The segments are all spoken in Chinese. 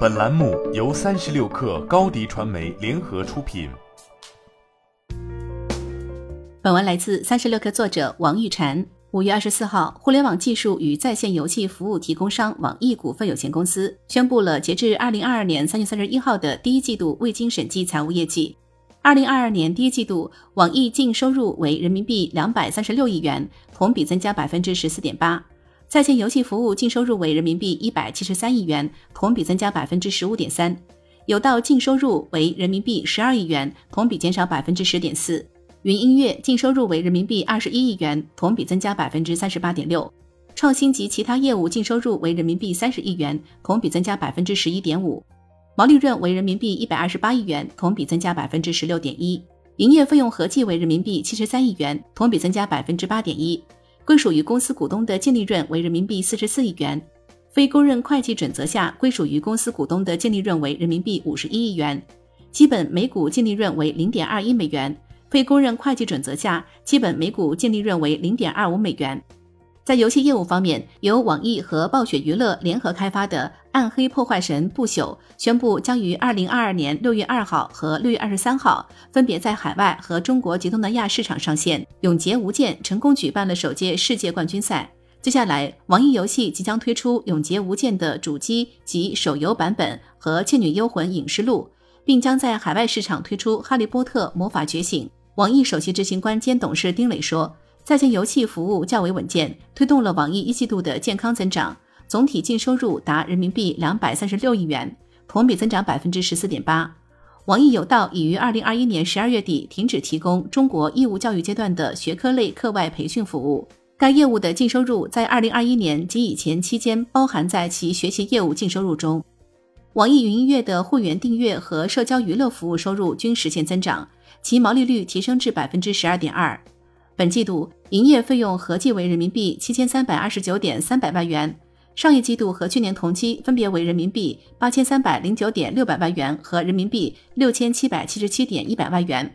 本栏目由三十六氪高低传媒联合出品。本文来自三十六氪作者王玉婵。五月二十四号，互联网技术与在线游戏服务提供商网易股份有限公司宣布了截至二零二二年三月三十一号的第一季度未经审计财务业绩。二零二二年第一季度，网易净收入为人民币两百三十六亿元，同比增加百分之十四点八。在线游戏服务净收入为人民币一百七十三亿元，同比增加百分之十五点三；有道净收入为人民币十二亿元，同比减少百分之十点四；云音乐净收入为人民币二十一亿元，同比增加百分之三十八点六；创新及其他业务净收入为人民币三十亿元，同比增加百分之十一点五；毛利润为人民币一百二十八亿元，同比增加百分之十六点一；营业费用合计为人民币七十三亿元，同比增加百分之八点一。归属于公司股东的净利润为人民币四十四亿元，非公认会计准则下归属于公司股东的净利润为人民币五十一亿元，基本每股净利润为零点二一美元，非公认会计准则下基本每股净利润为零点二五美元。在游戏业务方面，由网易和暴雪娱乐联合开发的《暗黑破坏神：不朽》宣布将于二零二二年六月二号和六月二十三号分别在海外和中国及东南亚市场上线。《永劫无间》成功举办了首届世界冠军赛。接下来，网易游戏即将推出《永劫无间》的主机及手游版本和《倩女幽魂：影视录》，并将在海外市场推出《哈利波特：魔法觉醒》。网易首席执行官兼董事丁磊说。在线游戏服务较为稳健，推动了网易一季度的健康增长，总体净收入达人民币两百三十六亿元，同比增长百分之十四点八。网易有道已于二零二一年十二月底停止提供中国义务教育阶段的学科类课外培训服务，该业务的净收入在二零二一年及以前期间包含在其学习业务净收入中。网易云音乐的会员订阅和社交娱乐服务收入均实现增长，其毛利率提升至百分之十二点二。本季度营业费用合计为人民币七千三百二十九点三百万元，上一季度和去年同期分别为人民币八千三百零九点六百万元和人民币六千七百七十七点一百万元。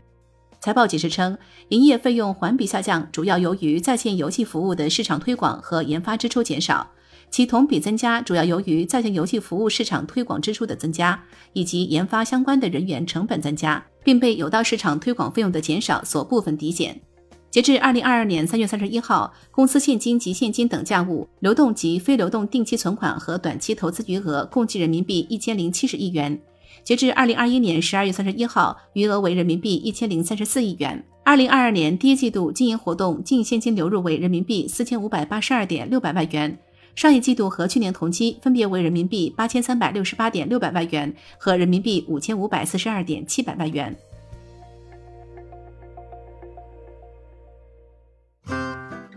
财报解释称，营业费用环比下降，主要由于在线游戏服务的市场推广和研发支出减少；其同比增加主要由于在线游戏服务市场推广支出的增加，以及研发相关的人员成本增加，并被有道市场推广费用的减少所部分抵减。截至二零二二年三月三十一号，公司现金及现金等价物、流动及非流动定期存款和短期投资余额共计人民币一千零七十亿元。截至二零二一年十二月三十一号，余额为人民币一千零三十四亿元。二零二二年第一季度经营活动净现金流入为人民币四千五百八十二点六百万元，上一季度和去年同期分别为人民币八千三百六十八点六百万元和人民币五千五百四十二点七百万元。